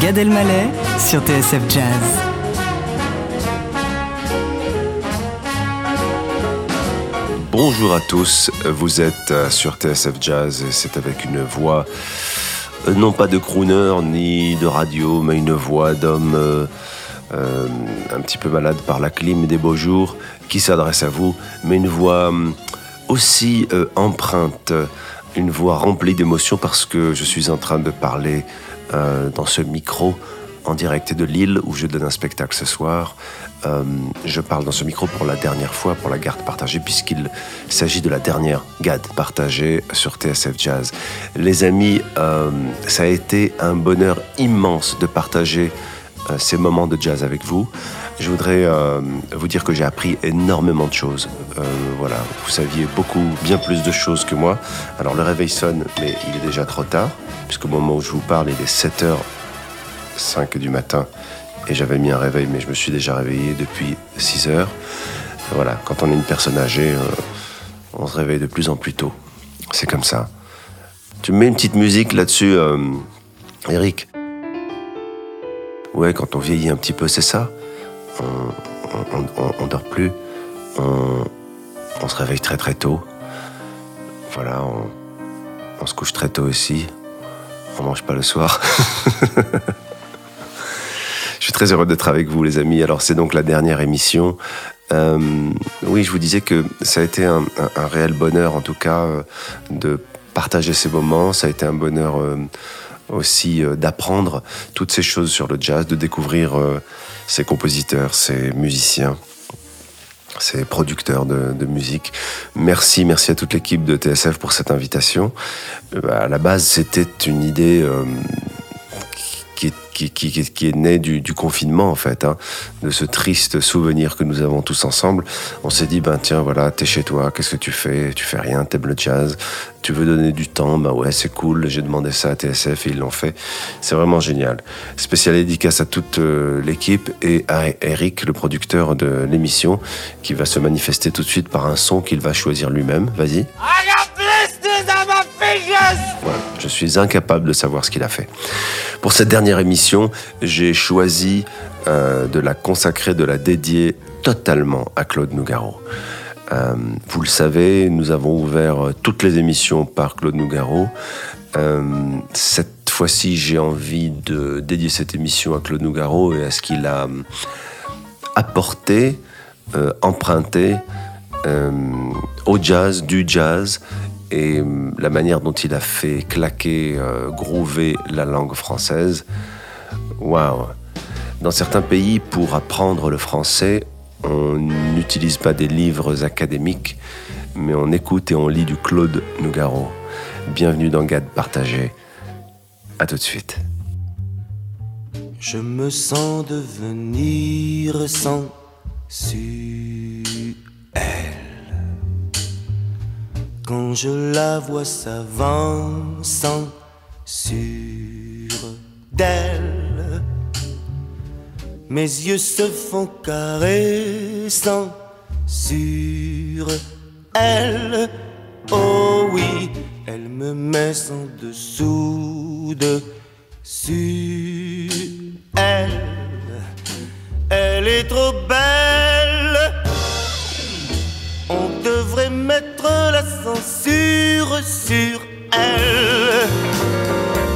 Gad Elmaleh sur TSF Jazz. Bonjour à tous, vous êtes euh, sur TSF Jazz et c'est avec une voix, euh, non pas de crooner ni de radio, mais une voix d'homme euh, un petit peu malade par la clim des beaux jours qui s'adresse à vous, mais une voix aussi empreinte, une voix remplie d'émotions parce que je suis en train de parler euh, dans ce micro en direct de Lille où je donne un spectacle ce soir. Euh, je parle dans ce micro pour la dernière fois, pour la garde partagée, puisqu'il s'agit de la dernière garde partagée sur TSF Jazz. Les amis, euh, ça a été un bonheur immense de partager ces moments de jazz avec vous. Je voudrais vous dire que j'ai appris énormément de choses. Voilà, vous saviez beaucoup, bien plus de choses que moi. Alors le réveil sonne, mais il est déjà trop tard, puisqu'au moment où je vous parle, il est 7h 5 du matin et j'avais mis un réveil, mais je me suis déjà réveillé depuis 6 heures. Voilà, quand on est une personne âgée, euh, on se réveille de plus en plus tôt. C'est comme ça. Tu me mets une petite musique là-dessus, euh, Eric? Ouais, quand on vieillit un petit peu, c'est ça? On, on, on- on dort plus. On, se réveille très très tôt. Voilà, on se couche très tôt aussi. On mange pas le soir. Je suis très heureux d'être avec vous, les amis. Alors, c'est donc la dernière émission. Euh, oui, je vous disais que ça a été un, réel bonheur, en tout cas, euh, de partager ces moments. Ça a été un bonheur euh, aussi d'apprendre toutes ces choses sur le jazz, de découvrir ces compositeurs, ces musiciens ces producteurs de, de musique. Merci, merci à toute l'équipe de TSF pour cette invitation. Euh, à la base, c'était une idée euh, qui, est du, du confinement, en fait, hein, de ce triste souvenir que nous avons tous ensemble. On s'est dit, ben tiens, voilà, t'es chez toi, qu'est-ce que tu fais? Tu fais rien, t'aimes le jazz, tu veux donner du temps, ben ouais, c'est cool, j'ai demandé ça à TSF et ils l'ont fait. C'est vraiment génial. Spécial dédicace à toute euh, l'équipe et à Eric, le producteur de l'émission, qui va se manifester tout de suite par un son qu'il va choisir lui-même. Vas-y. Je suis incapable de savoir ce qu'il a fait. Pour cette dernière émission, j'ai choisi euh, de la consacrer, de la dédier totalement à Claude Nougaro. Euh, vous le savez, nous avons ouvert euh, toutes les émissions par Claude Nougaro. Cette fois-ci, j'ai envie de dédier cette émission à Claude Nougaro et à ce qu'il a apporté, emprunté au jazz, du jazz, et euh, la manière dont il a fait claquer, euh, groover la langue française. Waouh! Dans certains pays, pour apprendre le français, on n'utilise pas des livres académiques, mais on écoute et on lit du Claude Nougaro. Bienvenue dans Gad Partagé. À tout de suite. Je me sens devenir sensuel quand je la vois s'avançant sur d'elle. Mes yeux se font caressant sur elle. Oh oui, elle me met en dessous de sur elle. Elle est trop belle. Mettre la censure sur elle.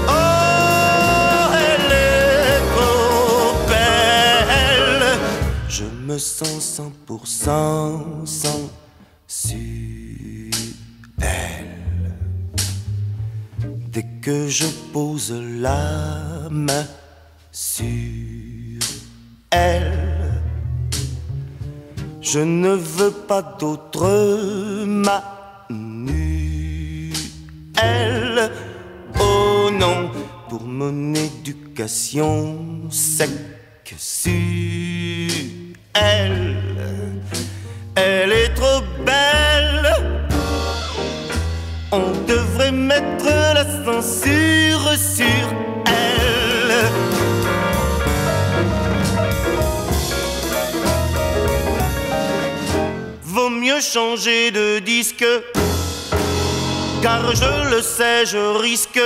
Oh, elle est trop belle. Je me sens cent pour cent sensuel. Dès que je pose la main sur elle, je ne veux pas d'autre manuel. Oh non, pour mon éducation elle. Elle changer de disque, car je le sais, je risque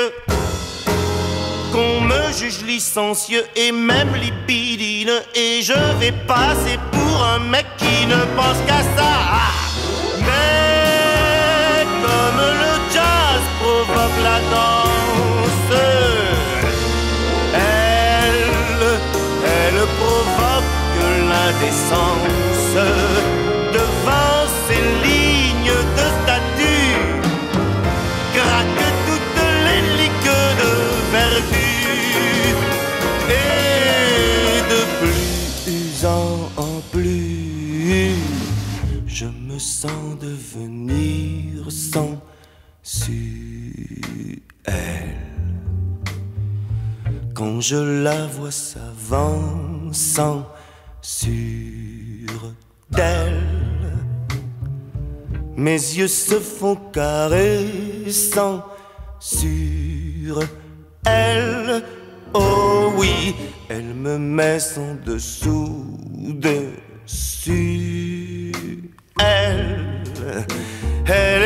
qu'on me juge licencieux et même lipidine. Et je vais passer pour un mec qui ne pense qu'à ça. Mais comme le jazz provoque la danse, elle, elle provoque l'indécence Quand je la vois s'avançant sur d'elle, mes yeux se font caressants sur elle. Oh oui, elle me met son dessous dessus. Elle, elle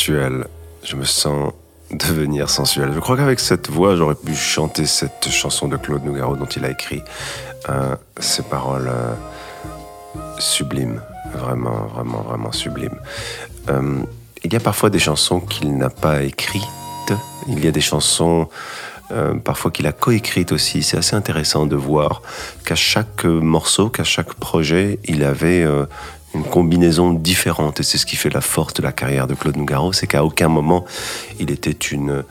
Je me sens devenir sensuel. Je crois qu'avec cette voix, j'aurais pu chanter cette chanson de Claude Nougaro dont il a écrit euh, ces paroles euh, sublimes, vraiment, vraiment, vraiment sublimes. Euh, il y a parfois des chansons qu'il n'a pas écrites. Il y a des chansons euh, parfois qu'il a coécrites aussi. C'est assez intéressant de voir qu'à chaque morceau, qu'à chaque projet, il avait une combinaison différente. Et c'est ce qui fait la force de la carrière de Claude Nougaro, c'est qu'à aucun moment il était une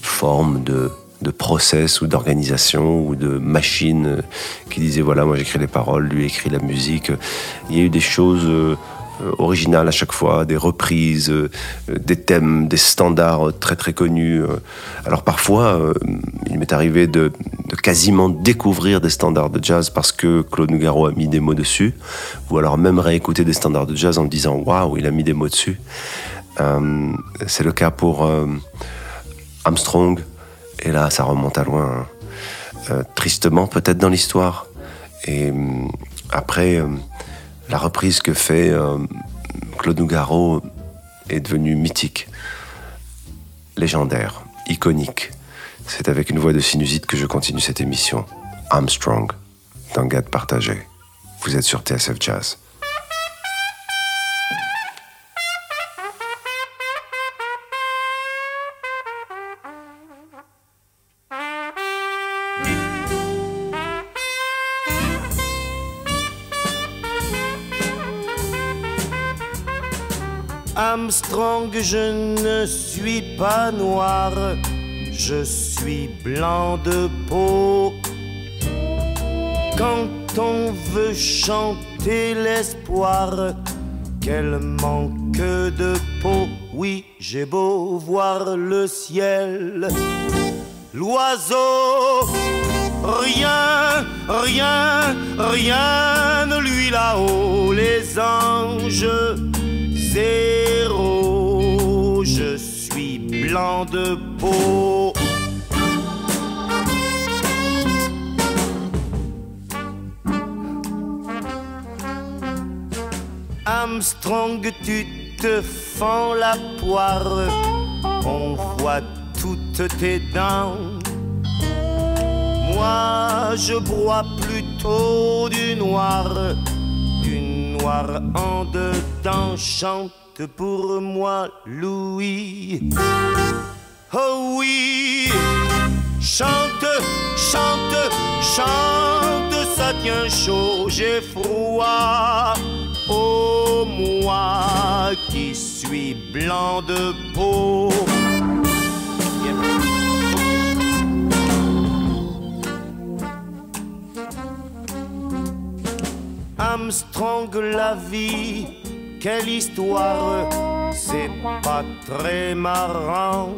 forme de, de process ou d'organisation ou de machine euh, qui disait voilà, moi j'écris les paroles, lui écrit la musique. Il y a eu des choses euh, originales à chaque fois, des reprises, euh, des thèmes, des standards très très connus. Alors parfois, il m'est arrivé de quasiment découvrir des standards de jazz parce que Claude Nougaro a mis des mots dessus, ou alors même réécouter des standards de jazz en disant waouh, il a mis des mots dessus. Euh, C'est le cas pour euh, Armstrong, et là ça remonte à loin, hein. Euh, tristement peut-être dans l'histoire. Et après, la reprise que fait Claude Nougaro est devenue mythique, légendaire, iconique. C'est avec une voix de sinusite que je continue cette émission. Armstrong, dans Gade Partagé. Vous êtes sur TSF Jazz. Armstrong, je ne suis pas noir, je suis blanc de peau. Quand on veut chanter l'espoir, quel manque de peau. Oui, j'ai beau voir le ciel, l'oiseau, rien, rien, rien ne lui là-haut, les anges zéro. De peau. Armstrong, tu te fends la poire. On voit toutes tes dents. Moi, je broie plutôt du noir du noir en dedans. Chante pour moi, Louis. Oh oui, chante, chante, chante ça tient chaud, j'ai froid. Oh, moi qui suis blanc de peau. Armstrong, la vie, quelle histoire, c'est pas très marrant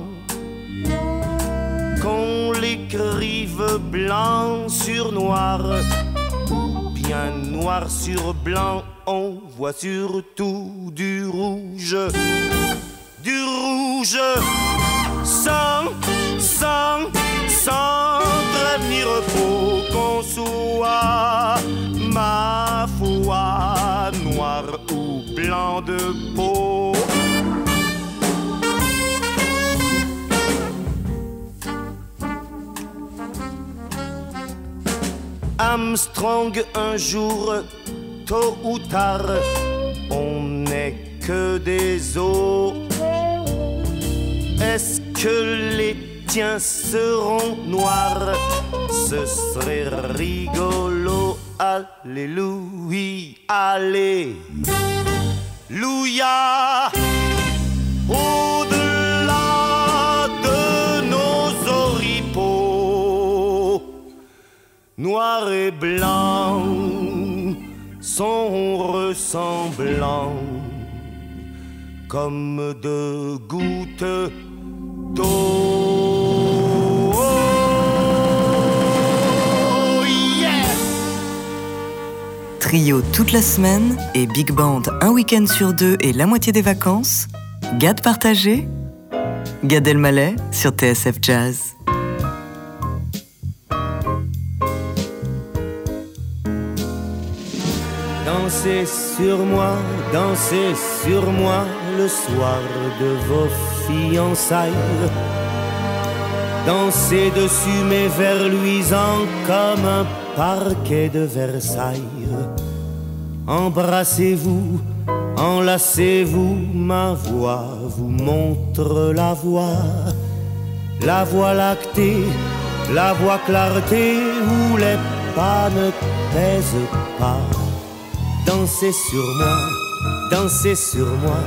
qu'on l'écrive blanc sur noir. Ou bien noir sur blanc. On voit surtout du rouge, du rouge, sans, sans, sans prévenir faut qu'on soit ma foi noir. ou blanc de peau. Armstrong un jour, tôt ou tard, on n'est que des os. Est-ce que les tiens seront noirs? Ce serait rigolo. Alléluia, Alléluia. Au-delà de nos oripeaux, noir et blanc sont ressemblants comme deux gouttes d'eau. Trio toute la semaine et Big Band un week-end sur deux et la moitié des vacances. Gad partagé. Gad Elmaleh sur TSF Jazz. Dansez sur moi, dansez sur moi le soir de vos fiançailles. Dansez dessus mes vers luisants comme un parquet de Versailles. Embrassez-vous, enlacez-vous, ma voix vous montre la voie. La voie lactée, la voie clarté où les pas ne pèsent pas. Dansez sur moi, dansez sur moi,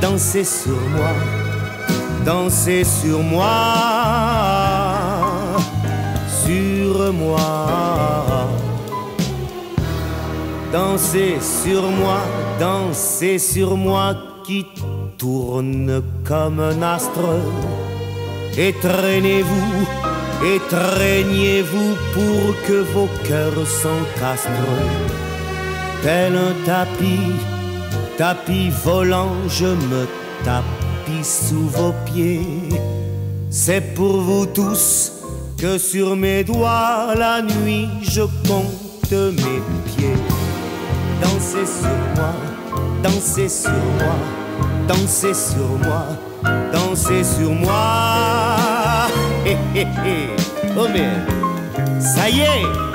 dansez sur moi, dansez sur moi, sur moi. Dansez sur moi, dansez sur moi qui tourne comme un astre. Étreignez-vous, étreignez-vous pour que vos cœurs s'encastrent tel un tapis, tapis volant, je me tapis sous vos pieds. C'est pour vous tous que sur mes doigts la nuit je compte mes pieds. Dansez sur moi, dansez sur moi, dansez sur moi, dansez sur moi. Hé hé hé, oh mais ça y est.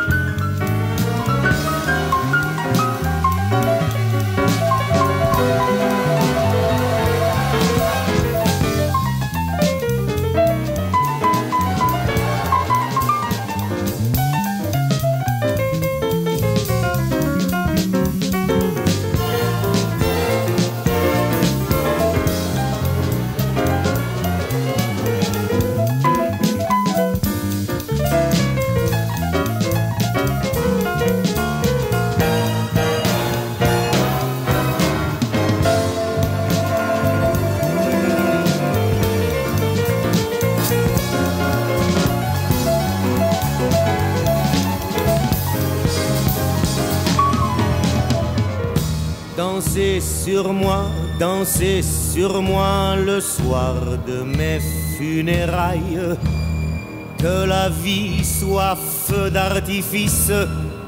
Sur moi, dansez sur moi le soir de mes funérailles. Que la vie soit feu d'artifice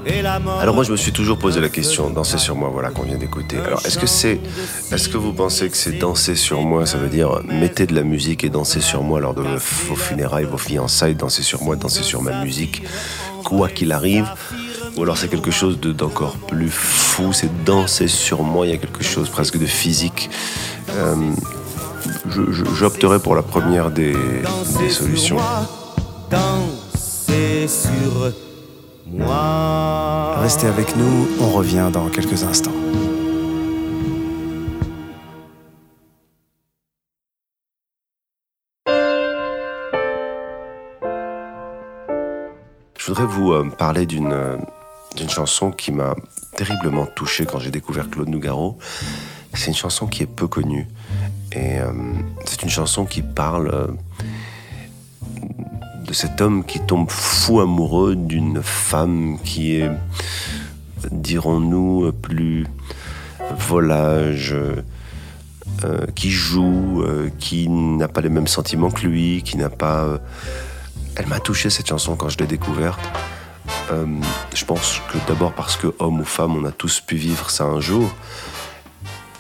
et la mort. Alors moi je me suis toujours posé la question, danser sur moi, voilà qu'on vient d'écouter. Alors est-ce que c'est, est-ce que vous pensez que c'est danser sur moi, ça veut dire mettez de la musique et dansez sur moi lors de vos funérailles, vos fiançailles, dansez sur moi, dansez sur ma musique, quoi qu'il arrive? Ou alors c'est quelque chose de- d'encore plus fou, c'est danser sur moi, il y a quelque chose presque de physique. Euh, J'opterais pour la première des, solutions. sur moi. Restez avec nous, on revient dans quelques instants. Je voudrais vous euh, parler d'une euh, d'une chanson qui m'a terriblement touché quand j'ai découvert Claude Nougaro. C'est une chanson qui est peu connue. Et euh, c'est une chanson qui parle euh, de cet homme qui tombe fou amoureux d'une femme qui est, dirons-nous, plus volage, euh, qui joue, qui n'a pas les mêmes sentiments que lui, qui n'a pas... Elle m'a touché cette chanson quand je l'ai découverte. Euh, je pense que d'abord parce que homme ou femme, on a tous pu vivre ça un jour.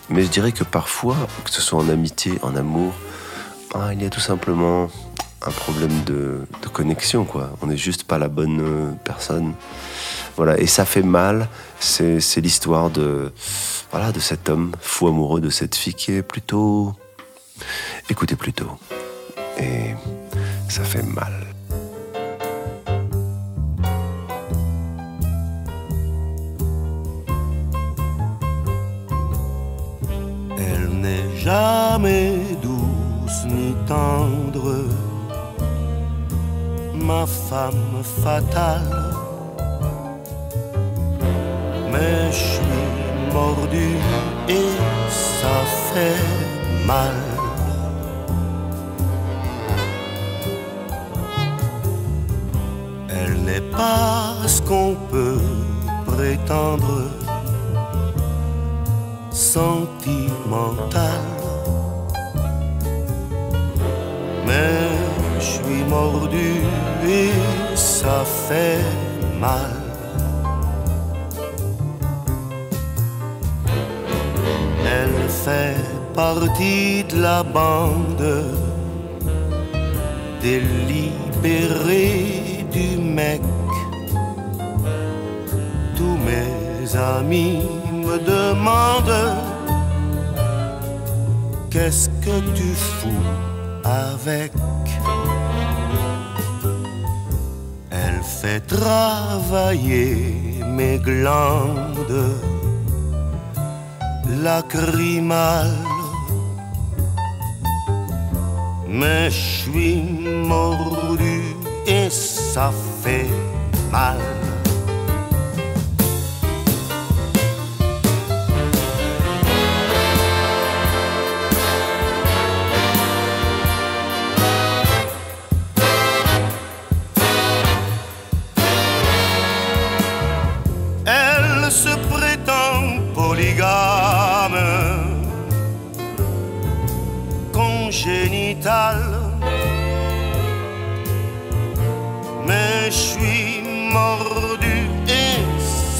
Mais je dirais que parfois, que ce soit en amitié, en amour, ah, il y a tout simplement un problème de, connexion. On n'est juste pas la bonne euh, personne. Voilà, et ça fait mal. C'est l'histoire de, voilà, de cet homme fou amoureux de cette fille qui est plutôt. Écoutez plutôt. Et ça fait mal. N'est jamais douce ni tendre, ma femme fatale. Mais je suis mordu et ça fait mal. Elle n'est pas ce qu'on peut prétendre sentimental. Mais je suis mordu et ça fait mal. Elle fait partie de la bande délibérée du mec tous mes amis me demandent Qu'est-ce que tu fous avec? Elle fait travailler mes glandes lacrymales. Mais je suis mordu et ça fait mal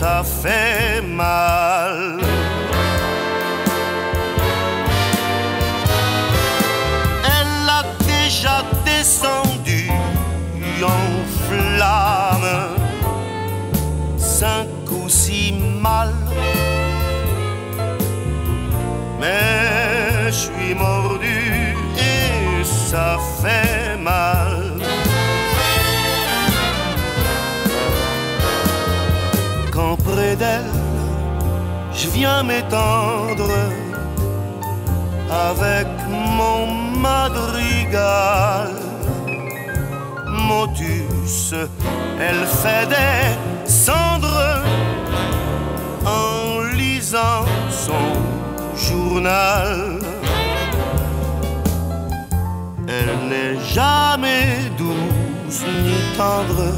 Σαφέ, μα. Je viens m'étendre avec mon madrigal. Motus, elle fait des cendres en lisant son journal. Elle n'est jamais douce ni tendre,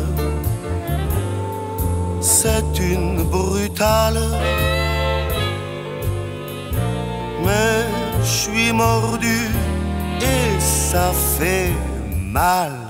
c'est une brutale. Je suis mordu et ça fait mal.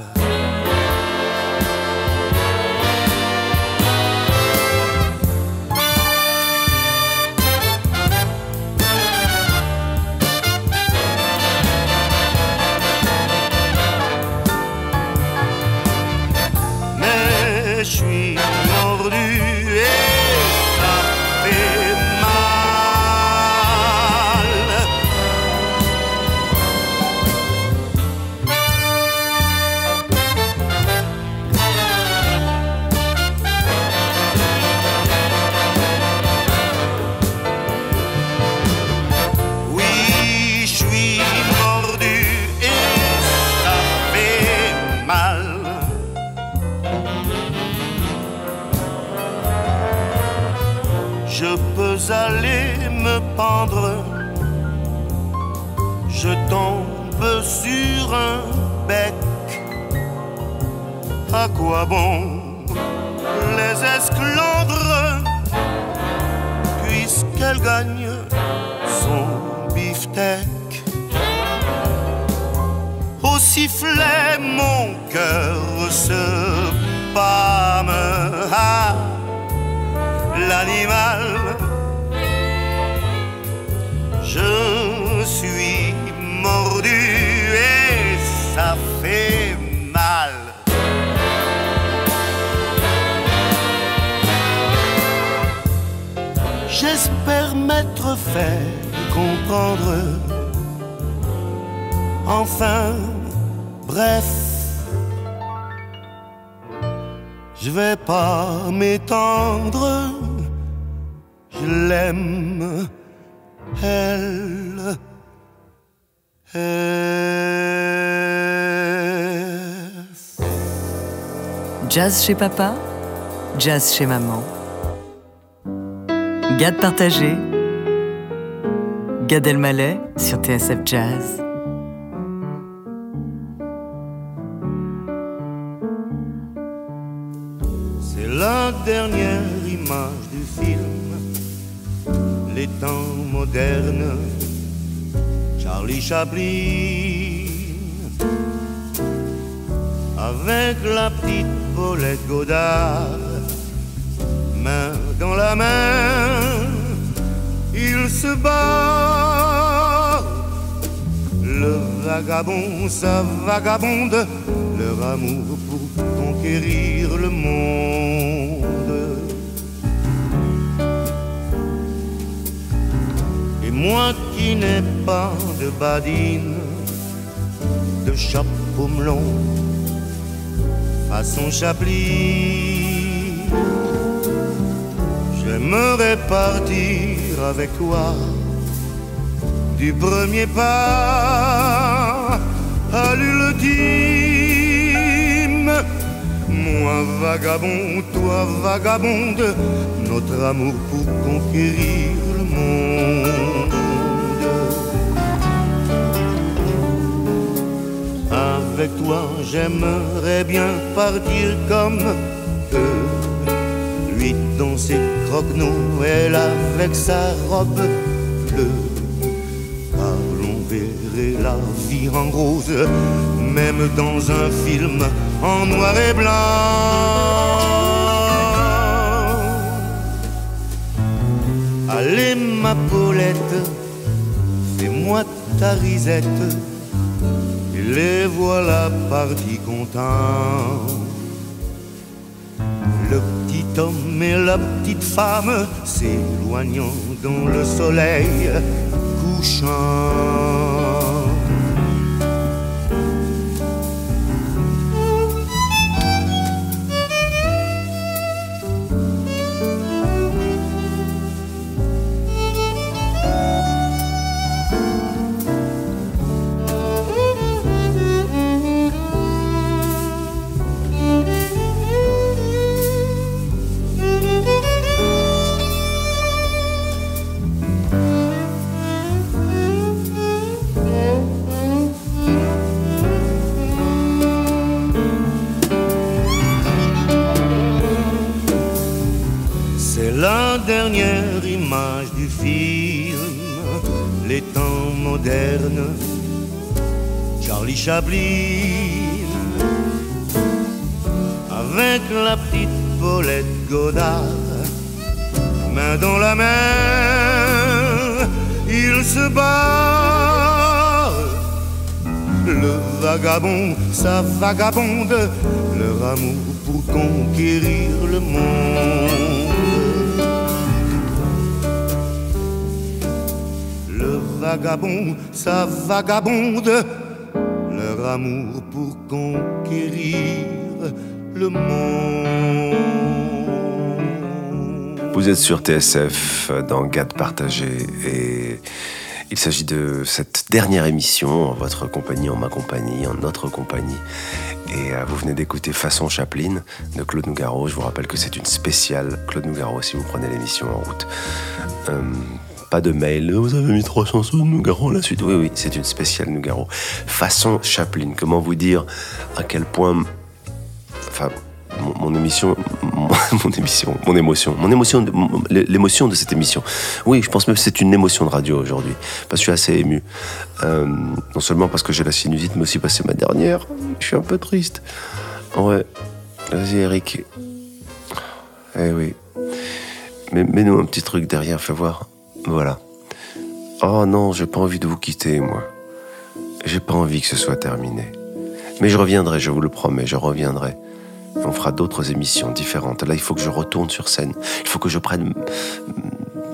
Je peux aller me pendre. Je tombe sur un bec. À quoi bon les esclandres? Puisqu'elle gagne son beefsteak? Au sifflet, mon cœur se pâme. L'animal. Je suis mordu et ça fait mal. J'espère m'être fait comprendre. Enfin, bref, je vais pas m'étendre. Je l'aime, elle. elle. Jazz chez papa, jazz chez maman. Gad partagé, Gad Elmaleh sur TSF Jazz. C'est la dernière image temps modernes, Charlie Chaplin, avec la petite Paulette Godard, main dans la main, il se bat. Le vagabond, sa vagabonde, leur amour pour conquérir le monde. Moi qui n'ai pas de badine, de chapeau melon, façon Chaplin, j'aimerais partir avec toi du premier pas à l'ultime. Moi vagabond, toi vagabonde, notre amour pour conquérir Avec toi, j'aimerais bien partir comme eux. Lui dans ses croque-nous, elle avec sa robe bleue. Car l'on verrait la vie en rose, même dans un film en noir et blanc. Allez ma Paulette, fais-moi ta risette, et les voilà partis contents. Le petit homme et la petite femme s'éloignant dans le soleil couchant. Charlie Chaplin, avec la petite Paulette Godard, main dans la main, il se bat. Le vagabond, sa vagabonde, leur amour pour conquérir le monde. Vagabond, sa vagabonde, leur amour pour conquérir le monde. Vous êtes sur TSF dans Gad Partagé et Il s'agit de cette dernière émission en votre compagnie, en ma compagnie, en notre compagnie. Et euh, vous venez d'écouter Façon Chaplin de Claude Nougaro. Je vous rappelle que c'est une spéciale Claude Nougaro si vous prenez l'émission en route. Euh, pas de mail. Vous avez mis trois chansons de Nougaro la suite. Oui, oui, c'est une spéciale Nougaro. Façon Chaplin. Comment vous dire à quel point. Enfin, mon, émission, mon, émission, mon émotion, mon émotion, l'émotion de cette émission. Oui, je pense même que c'est une émotion de radio aujourd'hui, parce que je suis assez ému. Euh, non seulement parce que j'ai la sinusite, mais aussi parce que c'est ma dernière. Je suis un peu triste. Ouais, vas-y Eric. Eh oui. Mais mets-nous un petit truc derrière, fais voir. Voilà. Oh non, j'ai pas envie de vous quitter, moi. J'ai pas envie que ce soit terminé. Mais je reviendrai, je vous le promets, je reviendrai. On fera d'autres émissions différentes. Là, il faut que je retourne sur scène. Il faut que je prenne,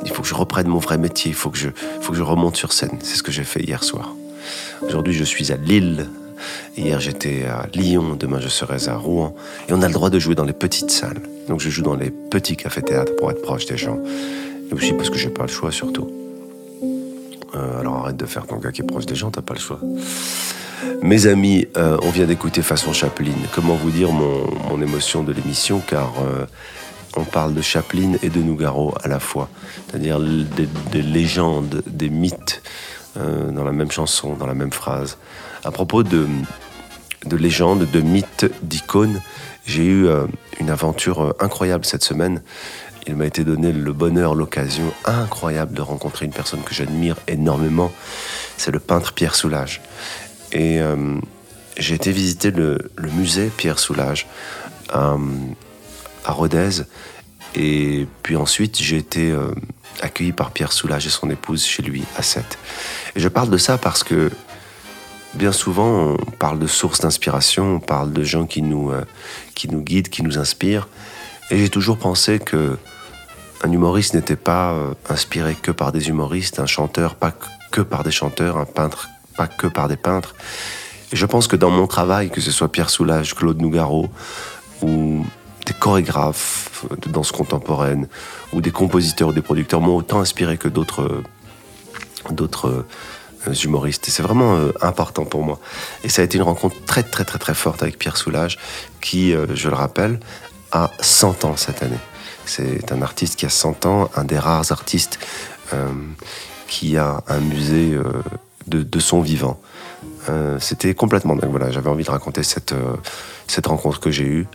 il faut que je reprenne mon vrai métier. Il faut que je, faut que je remonte sur scène. C'est ce que j'ai fait hier soir. Aujourd'hui, je suis à Lille. Hier, j'étais à Lyon. Demain, je serai à Rouen. Et on a le droit de jouer dans les petites salles. Donc, je joue dans les petits cafés-théâtres pour être proche des gens. Et aussi parce que j'ai pas le choix, surtout. Euh, alors, arrête de faire ton gars qui est proche des gens. T'as pas le choix. Mes amis, euh, on vient d'écouter Façon Chaplin. Comment vous dire mon, émotion de l'émission Car euh, on parle de Chaplin et de Nougaro à la fois. C'est-à-dire des, légendes, des mythes dans la même chanson, dans la même phrase. À propos de, de légendes, de mythes, d'icônes, j'ai eu une aventure incroyable cette semaine. Il m'a été donné le bonheur, l'occasion incroyable de rencontrer une personne que j'admire énormément. C'est le peintre Pierre Soulages. Et euh, j'ai été visiter le, musée Pierre Soulages euh, à Rodez. Et puis ensuite, j'ai été euh, accueilli par Pierre Soulages et son épouse chez lui à Sète. Et je parle de ça parce que bien souvent, on parle de sources d'inspiration, on parle de gens qui nous, qui nous guident, qui nous inspirent. Et j'ai toujours pensé que un humoriste n'était pas inspiré que par des humoristes, un chanteur pas que par des chanteurs, un peintre pas que par des peintres. Et je pense que dans mon travail, que ce soit Pierre Soulages, Claude Nougaro, ou des chorégraphes de danse contemporaine, ou des compositeurs ou des producteurs m'ont autant inspiré que d'autres d'autres euh, humoristes. Et c'est vraiment euh, important pour moi. Et ça a été une rencontre très très très très forte avec Pierre Soulages, qui, euh, je le rappelle, a 100 ans cette année. C'est un artiste qui a 100 ans, un des rares artistes qui a un musée de, son vivant. Euh, c'était complètement dingue. Voilà, j'avais envie de raconter cette, euh, cette rencontre que j'ai eue.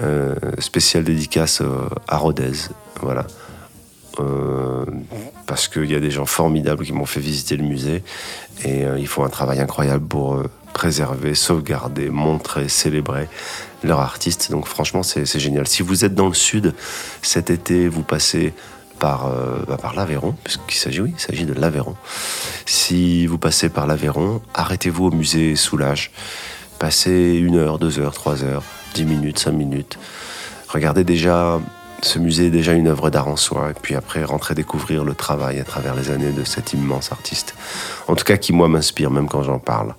Euh, spéciale dédicace à Rodez. Voilà. parce qu'il y a des gens formidables qui m'ont fait visiter le musée et ils font un travail incroyable pour préserver, sauvegarder, montrer, célébrer leur artiste. Donc franchement, c'est génial. Si vous êtes dans le sud cet été, vous passez par, euh, bah, l'Aveyron, puisqu'il s'agit, oui, de l'Aveyron. Si vous passez par l'Aveyron, arrêtez-vous au musée Soulage. Passez une heure, deux heures, trois heures, dix minutes, cinq minutes. Regardez déjà, ce musée déjà une œuvre d'art en soi, et puis après rentrez découvrir le travail à travers les années de cet immense artiste. En tout cas, qui moi m'inspire, même quand j'en parle.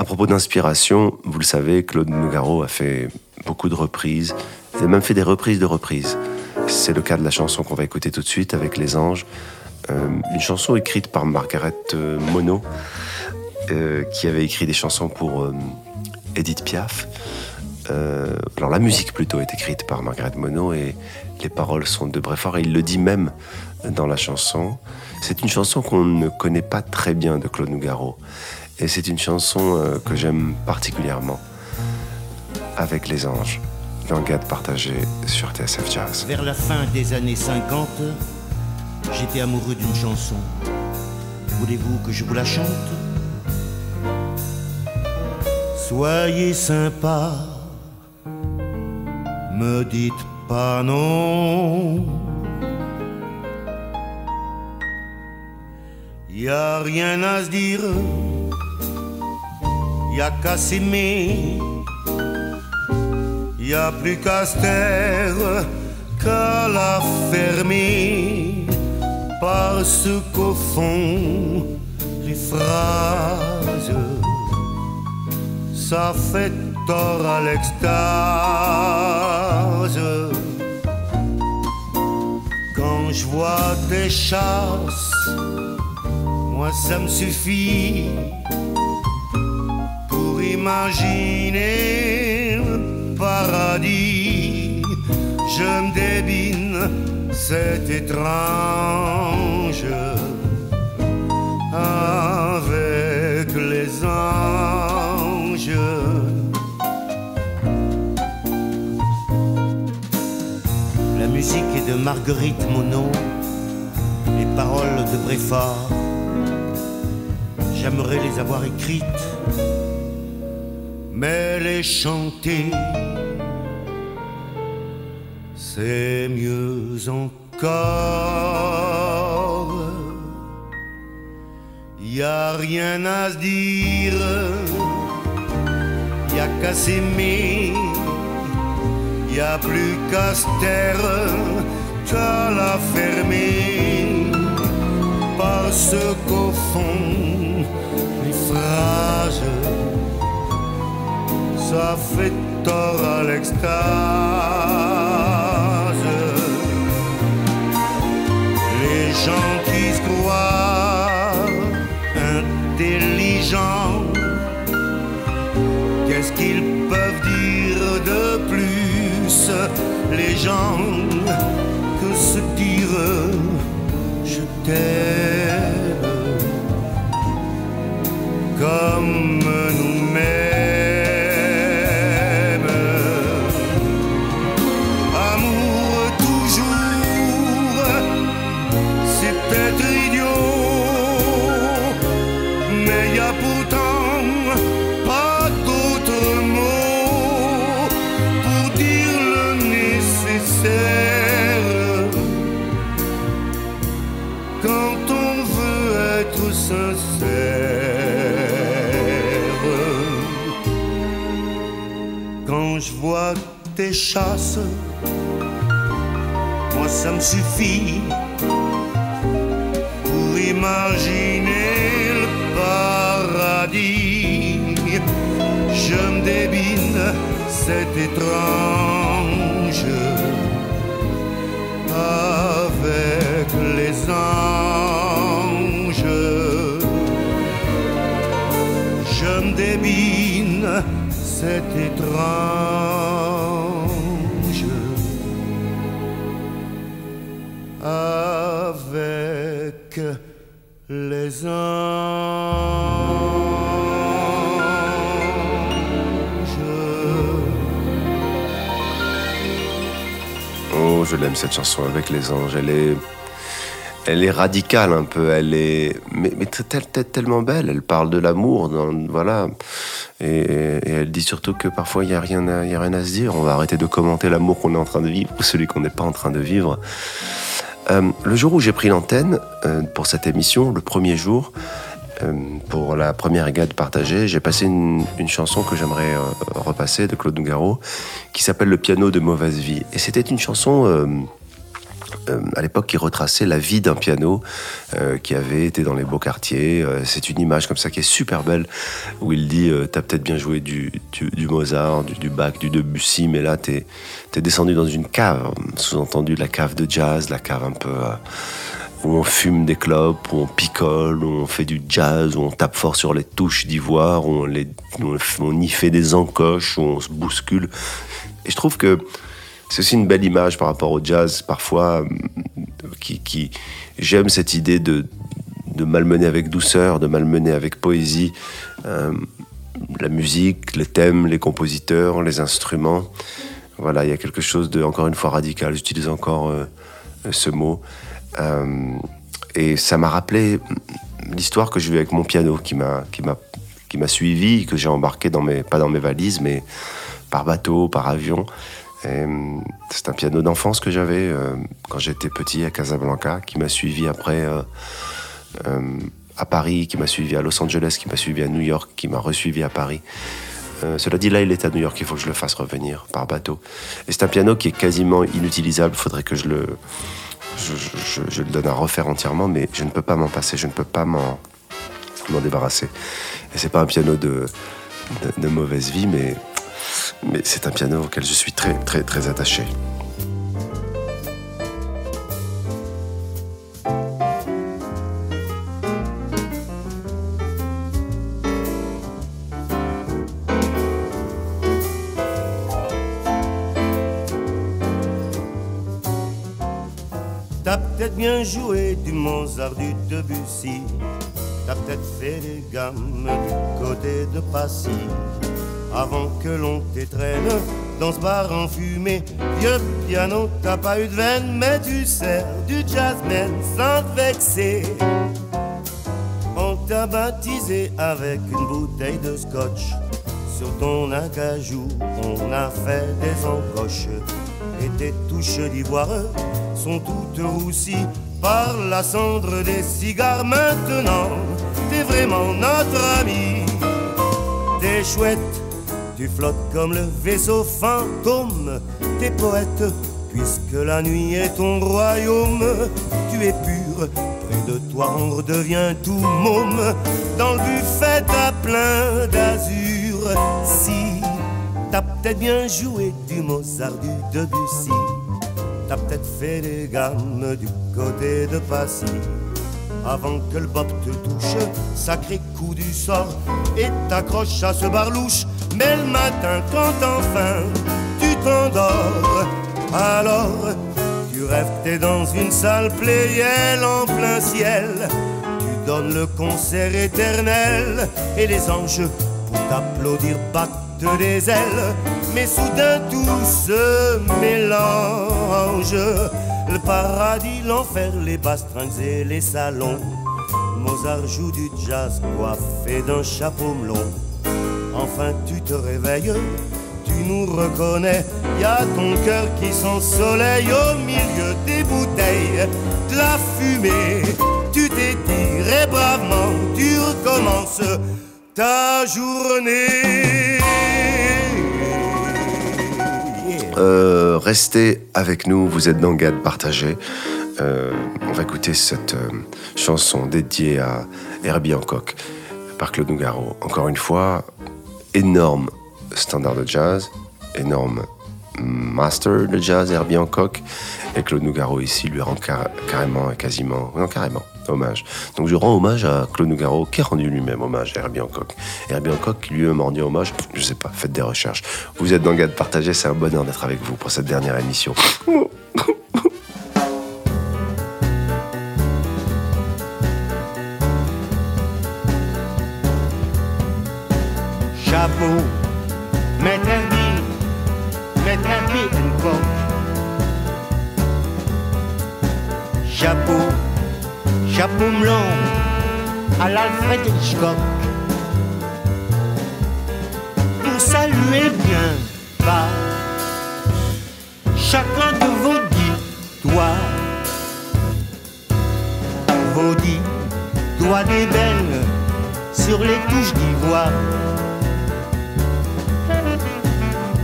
À propos d'inspiration, vous le savez, Claude Nougaro a fait beaucoup de reprises. Il a même fait des reprises de reprises. C'est le cas de la chanson qu'on va écouter tout de suite avec Les Anges. Euh, une chanson écrite par Margaret euh, Monod, euh, qui avait écrit des chansons pour Edith Piaf. alors la musique plutôt est écrite par Margaret Monod et les paroles sont de Brefort et il le dit même dans la chanson. C'est une chanson qu'on ne connaît pas très bien de Claude Nougaro. Et c'est une chanson euh, que j'aime particulièrement, avec les anges, dans Gad partagé sur TSF Jazz. Vers la fin des années 50, j'étais amoureux d'une chanson. Voulez-vous que je vous la chante? Soyez sympa, me dites pas non. Y a rien à se dire y a qu'à s'aimer, y a plus qu'à se qu'à la fermer, parce qu'au fond, les phrases, ça fait tort à l'extase. Quand je vois tes chasses, moi ça me suffit imaginer le paradis. Je me débine, c'est étrange avec les anges. La musique est de Marguerite Monod, les paroles de Bréfort. J'aimerais les avoir écrites, mais les chanter, c'est mieux encore. Y a rien à se dire, y a qu'à s'aimer, y a plus qu'à se taire, qu'à la fermer, parce qu'au fond, les phrases, ça fait tort à l'extase. Les gens qui se croient intelligents, qu'est-ce qu'ils peuvent dire de plus? Les gens que se dire je t'aime comme tes chasses, moi ça me suffit pour imaginer le paradis. Je me débine, c'est étrange avec les anges. Je me débine, c'est étrange les anges. Oh, je l'aime cette chanson avec les anges. Elle est, elle est radicale un peu. Elle est, mais, tellement belle. Elle parle de l'amour, voilà. Et, elle dit surtout que parfois il y a rien, à, il y a rien à se dire. On va arrêter de commenter l'amour qu'on est en train de vivre ou celui qu'on n'est pas en train de vivre. Euh, le jour où j'ai pris l'antenne euh, pour cette émission, le premier jour, euh, pour la première gade partagée, j'ai passé une, une chanson que j'aimerais repasser de Claude Nougaro, qui s'appelle Le piano de mauvaise vie. Et c'était une chanson euh, à l'époque qui retraçait la vie d'un piano euh, qui avait été dans les beaux quartiers. Euh, c'est une image comme ça qui est super belle où il dit T'as peut-être bien joué du, Mozart, du, Bach, du Debussy, mais là t'es es descendu dans une cave, sous-entendu la cave de jazz, la cave un peu. où on fume des clopes, où on picole, où on fait du jazz, où on tape fort sur les touches d'ivoire, on, où on y fait des encoches, où on se bouscule. Et je trouve que c'est aussi une belle image par rapport au jazz, parfois, euh, qui, j'aime cette idée de, malmener avec douceur, de malmener avec poésie euh, la musique, les thèmes, les compositeurs, les instruments. Voilà, il y a quelque chose de, encore une fois, radical. J'utilise encore euh, ce mot. Et ça m'a rappelé l'histoire que j'ai eue avec mon piano, qui m'a, qui m'a, qui m'a suivi, que j'ai embarqué dans mes, pas dans mes valises, mais par bateau, par avion. Euh, C'est un piano d'enfance que j'avais euh, quand j'étais petit à Casablanca, qui m'a suivi après euh, à Paris, qui m'a suivi à Los Angeles, qui m'a suivi à New York, qui m'a resuivi à Paris. Cela dit, là, il est à New York, il faut que je le fasse revenir par bateau. Et c'est un piano qui est quasiment inutilisable, il faudrait que je le, donne à refaire entièrement, mais je ne peux pas m'en passer, je ne peux pas m'en débarrasser. Et c'est pas un piano de mauvaise vie, mais, mais c'est un piano auquel je suis très très très attaché. T'as peut-être bien joué du Mozart du Debussy, t'as peut-être fait des gammes du côté de Passy. Avant que l'on t'étraîne dans ce bar enfumé. Vieux piano, t'as pas eu de veine, mais tu sers du jazzman sans te vexer. On t'a baptisé avec une bouteille de scotch. Sur ton acajou, on a fait des encoches. Et tes touches d'ivoire sont toutes roussies par la cendre des cigares. Maintenant, t'es vraiment notre ami. T'es chouette, tu flottes comme le vaisseau fantôme. T'es poète, puisque la nuit est ton royaume. Tu es pur, près de toi on redevient tout môme. Dans le buffet, t'as plein d'azur. Si t'as peut-être bien joué du Mozart, du Debussy. T'as peut-être fait des gammes du côté de Passy. Avant que le bop te touche, sacré coup du sort, et t'accroches à ce barlouche. Mais le matin, quand enfin tu t'endors, alors tu rêves t'es dans une salle pléielle en plein ciel. Tu donnes le concert éternel, et les anges, pour t'applaudir, battent des ailes. Mais soudain tout se mélange. Le paradis, l'enfer, les bastringues et les salons. Mozart joue du jazz coiffé d'un chapeau melon. Enfin tu te réveilles, tu nous reconnais. Y a ton cœur qui s'ensoleille au milieu des bouteilles, de la fumée. Tu t'étires et bravement, tu recommences ta journée. Euh, restez avec nous, vous êtes dans Gad Partagé. Euh, on va écouter cette euh, chanson dédiée à Herbie Hancock par Claude Nougaro. Encore une fois, énorme standard de jazz, énorme master de jazz Herbie Hancock. Et Claude Nougaro ici lui rend car- carrément et quasiment, non carrément, hommage. Donc je rends hommage à Claude Nougaro qui a rendu lui-même hommage à Herbie Hancock. Herbie Hancock lui-même rendu hommage, je sais pas, faites des recherches. Vous êtes dans Gad Partagé, c'est un bonheur d'être avec vous pour cette dernière émission. Pour saluer bien bas chacun de vos dix doigts. Vos dix doigts d'ébène sur les touches d'ivoire.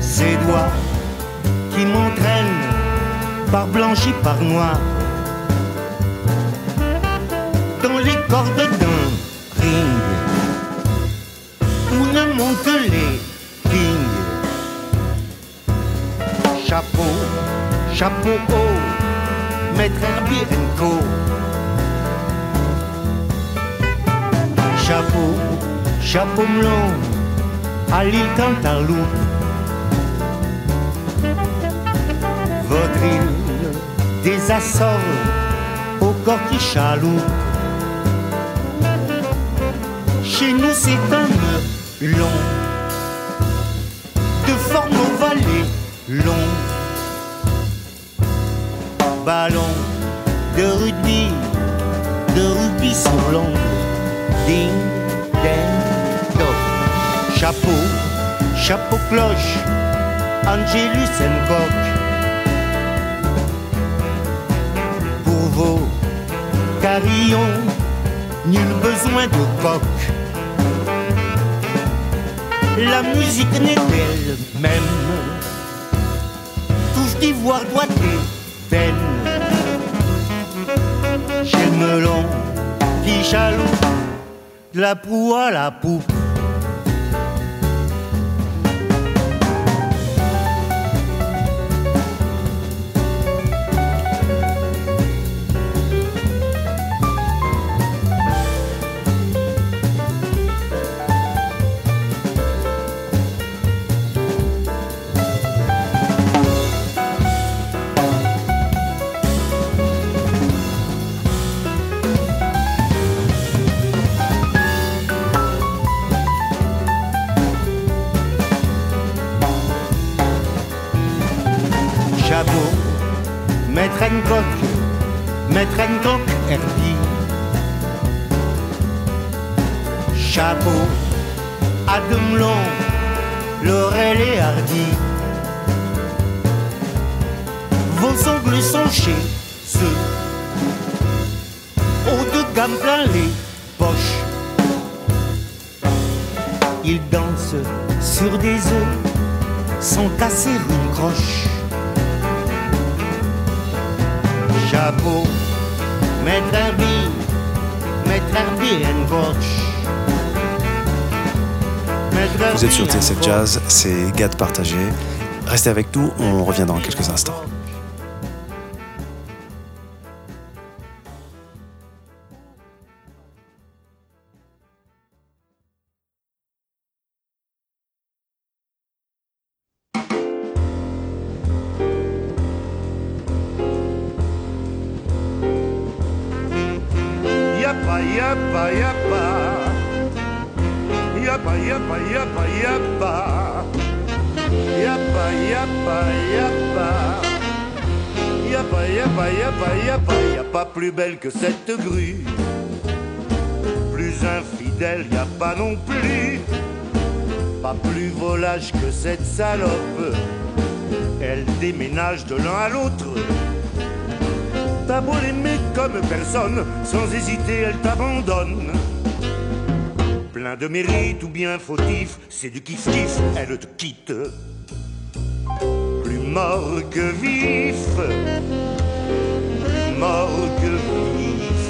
Ces doigts qui m'entraînent par blanchi, par noir. Dans les cordes d'un montent que les kings. Chapeau, chapeau haut, maître Co. Chapeau, chapeau melon, à l'île Cantaloupe. Votre île des Açores au corps qui chaloupe. Chez nous c'est un long de forme ovale long. Ballon de rugby, de rugby sur l'ongle. Ding, ding. Chapeau, chapeau cloche, Angelus. Pour vos carillons, nul besoin de coq. La musique n'est elle-même, touche d'ivoire des veines. Chez le melon qui chaloupe, de la proue à la poupe. Maître Hancock, Maître Hancock Herbie. Chapeau, Adam long, Laurel et Hardy. Vos ongles sont chez ceux haut de gamme plein les poches. Ils dansent sur des œufs sans casser une croche. Chapeau, maître Herbie, maître Herbie and Gauche. Vous êtes sur TSF Jazz, c'est Gad Partagé. Restez avec nous, on revient dans quelques instants. Que cette salope. Elle déménage de l'un à l'autre. T'as beau l'aimer comme personne, sans hésiter elle t'abandonne. Plein de mérite ou bien fautif, c'est du kiff-kiff, elle te quitte. Plus mort que vif, plus mort que vif.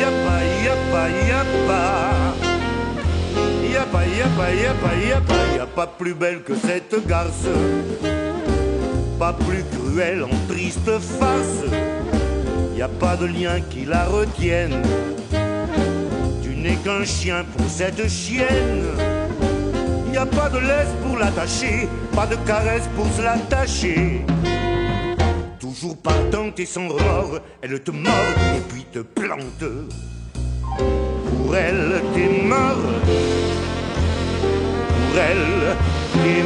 Yappa, yappa, yappa. Yappa, yappa, yappa, yappa. Y a pas plus belle que cette garce pas plus cruelle en triste face. Y a pas de lien qui la retienne. Tu n'es qu'un chien pour cette chienne. Y a pas de laisse pour l'attacher, pas de caresse pour se l'attacher. Toujours partante et sans remords, elle te mord et puis te plante. Pour elle, t'es mort. Pour elle, t'es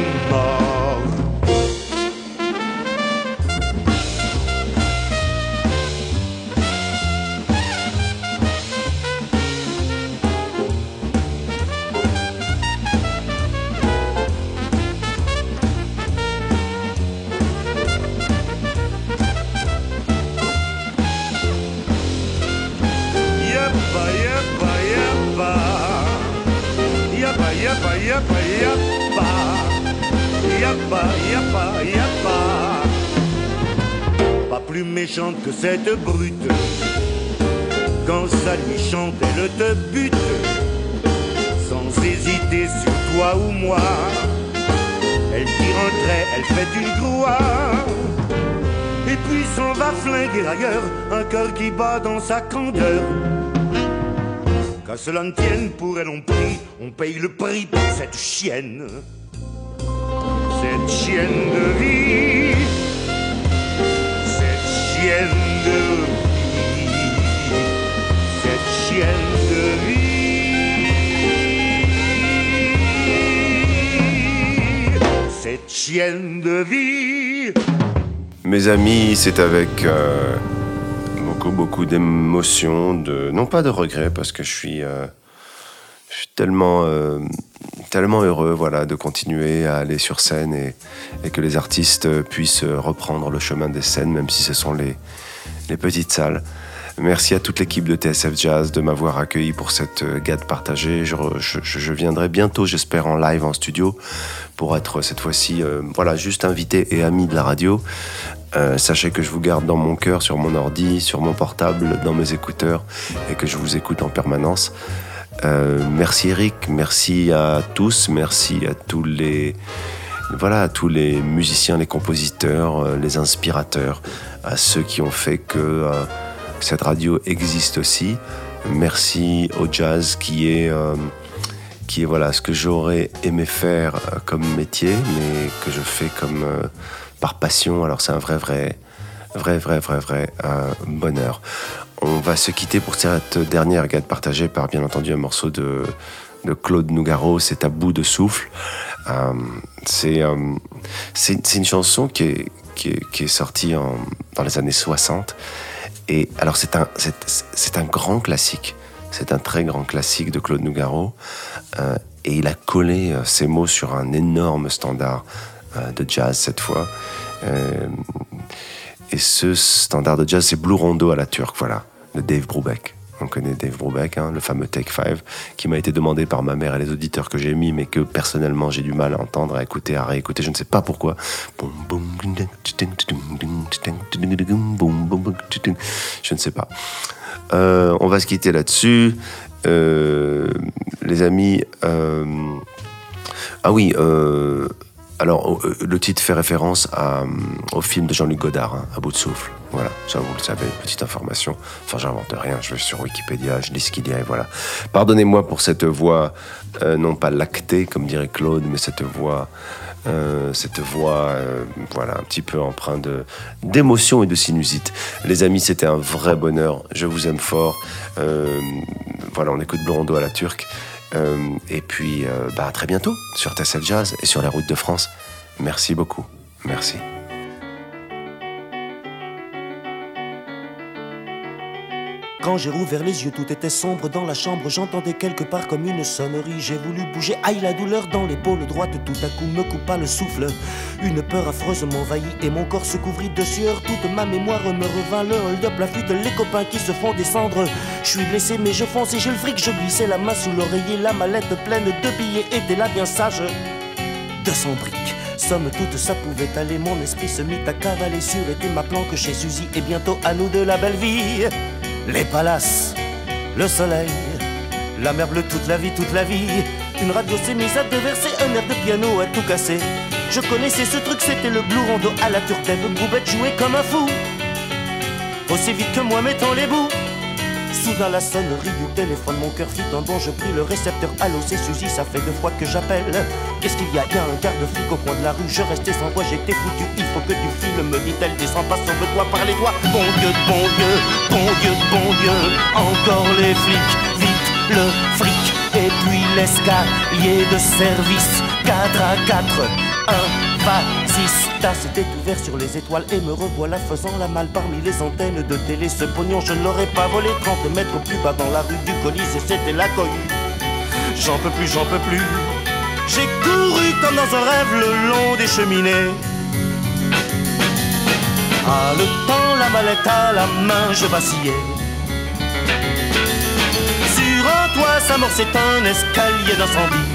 Plus méchante que cette brute. Quand ça lui chante, elle te bute. Sans hésiter sur toi ou moi. Elle tire un trait, elle fait une croix. Et puis s'en va flinguer ailleurs un cœur qui bat dans sa candeur. Qu'à cela ne tienne, pour elle on prie, on paye le prix pour cette chienne. Cette chienne de vie, chienne de vie, cette chienne de vie, cette chienne de vie. Mes amis, c'est avec euh, beaucoup, beaucoup d'émotions, de non pas de regrets, parce que je suis, euh, je suis tellement, euh, tellement heureux, voilà, de continuer à aller sur scène et, que les artistes puissent reprendre le chemin des scènes, même si ce sont les, petites salles. Merci à toute l'équipe de TSF Jazz de m'avoir accueilli pour cette euh, gade partagée. Je, viendrai bientôt, j'espère, en live en studio pour être cette fois-ci, euh, voilà, juste invité et ami de la radio. Sachez que je vous garde dans mon cœur, sur mon ordi, sur mon portable, dans mes écouteurs et que je vous écoute en permanence. Euh, merci Eric, merci à tous, merci à tous les voilà, tous les musiciens, les compositeurs, euh, les inspirateurs, à ceux qui ont fait que euh, cette radio existe aussi. Merci au jazz qui est qui est voilà ce que j'aurais aimé faire comme métier, mais que je fais comme par passion. Alors c'est un vrai vrai vrai vrai vrai vrai bonheur. On va se quitter pour cette dernière gade partagée par bien entendu un morceau de de Claude Nougaro, c'est à bout de souffle. Euh, c'est euh, c'est une chanson qui est, sortie dans les années 60. Et alors, c'est un, grand classique. C'est un très grand classique de Claude Nougaro. Euh, et il a collé ses mots sur un énorme standard de jazz cette fois. Euh, et ce standard de jazz, c'est Blue Rondo à la turque, voilà, de Dave Brubeck. On connaît Dave Brubeck, hein, le fameux Take 5, qui m'a été demandé par ma mère et les auditeurs que j'ai mis, mais que personnellement j'ai du mal à entendre, à écouter, à réécouter. Je ne sais pas pourquoi. Je ne sais pas. Euh, on va se quitter là-dessus. Euh, les amis. euh, ah oui. Euh, alors, euh, le titre fait référence euh, au film de Jean-Luc Godard, hein, à bout de souffle. Voilà, ça vous le savez, petite information. Enfin, j'invente rien, je vais sur Wikipédia, je lis ce qu'il y a et voilà. Pardonnez-moi pour cette voix, euh, non pas lactée, comme dirait Claude, mais cette voix, euh, cette voix, euh, voilà, un petit peu empreinte d'émotion et de sinusite. Les amis, c'était un vrai bonheur. Je vous aime fort. Euh, voilà, on écoute Blondeau à la turque. Euh, et puis, euh, bah, à très bientôt sur TSF Jazz et sur les routes de France. Merci beaucoup. Merci. Quand j'ai rouvert les yeux, tout était sombre dans la chambre. J'entendais quelque part comme une sonnerie. J'ai voulu bouger, aïe la douleur dans l'épaule droite. Tout à coup me coupa le souffle. Une peur affreuse m'envahit et mon corps se couvrit de sueur. Toute ma mémoire me revint. Le hold-up, la fuite, les copains qui se font descendre. Je suis blessé, mais je fonce et j'ai le fric. Je glissais la main sous l'oreiller. La mallette pleine de billets était là bien sage. 200 briques. Somme toute, ça pouvait aller. Mon esprit se mit à cavaler sur était ma planque chez Suzy. Et bientôt à nous de la belle vie. Les palaces, le soleil, la mer bleue toute la vie, toute la vie. Une radio s'est mise à déverser un air de piano à tout casser. Je connaissais ce truc, c'était le blue rondo à la turcaine. Boubette jouait comme un fou. Aussi vite que moi mettant les bouts. Soudain la sonnerie du téléphone, mon cœur fit un bond, je pris le récepteur. Allô, c'est Suzy, ça fait deux fois que j'appelle. Qu'est-ce qu'il y a? Il y a un quart de flic au coin de la rue, je restais sans voix, j'étais foutu. Il faut que tu files, me dit-elle, descends pas, sauve-toi par les doigts. Bon Dieu, bon Dieu, bon Dieu, bon Dieu, encore les flics, vite le fric. Et puis l'escalier de service, 4 à 4, 1, va, 6. S'était ouvert sur les étoiles et me revoilà faisant la malle parmi les antennes de télé. Ce pognon, je ne l'aurais pas volé 30 mètres plus bas dans la rue du Colisée, c'était la cohue. J'en peux plus, j'en peux plus. J'ai couru comme dans un rêve le long des cheminées. Ah, le temps, la mallette à la main, je vacillais. Sur un toit, sa mort, c'est un escalier d'incendie.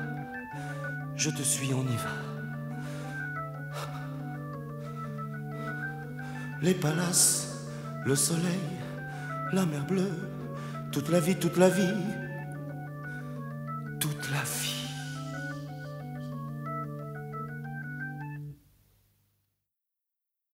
Je te suis, on y va. Les palaces, le soleil, la mer bleue, toute la vie, toute la vie, toute la vie.